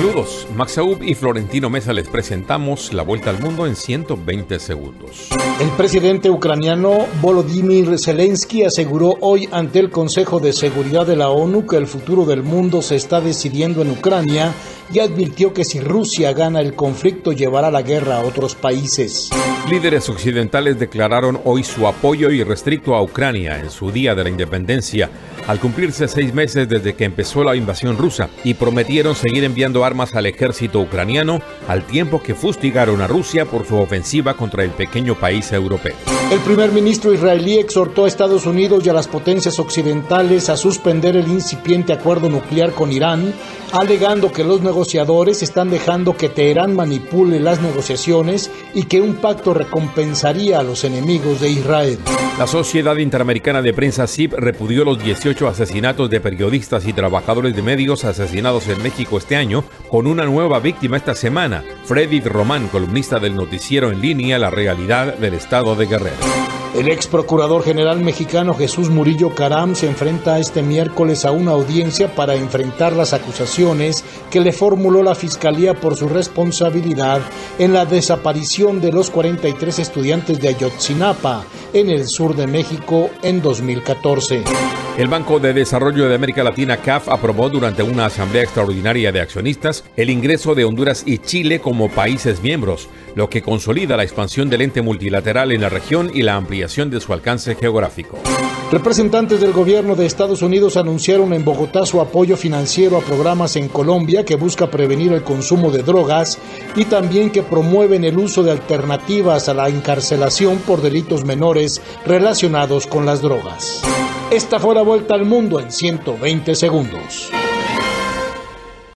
Saludos, Max Aub y Florentino Mesa les presentamos la vuelta al mundo en 120 segundos. El presidente ucraniano Volodymyr Zelensky aseguró hoy ante el Consejo de Seguridad de la ONU que el futuro del mundo se está decidiendo en Ucrania y advirtió que si Rusia gana el conflicto llevará la guerra a otros países. Líderes occidentales declararon hoy su apoyo irrestricto a Ucrania en su día de la independencia, al cumplirse seis meses desde que empezó la invasión rusa, y prometieron seguir enviando armas al ejército ucraniano al tiempo que fustigaron a Rusia por su ofensiva contra el pequeño país europeo. El primer ministro israelí exhortó a Estados Unidos y a las potencias occidentales a suspender el incipiente acuerdo nuclear con Irán, alegando que los negociadores están dejando que Teherán manipule las negociaciones y que un pacto recompensaría a los enemigos de Israel. La Sociedad Interamericana de Prensa CIP repudió los 18 asesinatos de periodistas y trabajadores de medios asesinados en México este año, con una nueva víctima esta semana, Freddy Román, columnista del noticiero en línea La Realidad del Estado de Guerrero. El ex procurador general mexicano Jesús Murillo Caram se enfrenta este miércoles a una audiencia para enfrentar las acusaciones que le formuló la Fiscalía por su responsabilidad en la desaparición de los 43 estudiantes de Ayotzinapa en el sur de México en 2014. El Banco de Desarrollo de América Latina, CAF, aprobó durante una asamblea extraordinaria de accionistas el ingreso de Honduras y Chile como países miembros, lo que consolida la expansión del ente multilateral en la región y la ampliación de su alcance geográfico. Representantes del gobierno de Estados Unidos anunciaron en Bogotá su apoyo financiero a programas en Colombia que busca prevenir el consumo de drogas y también que promueven el uso de alternativas a la encarcelación por delitos menores relacionados con las drogas. Esta fue la vuelta al mundo en 120 segundos.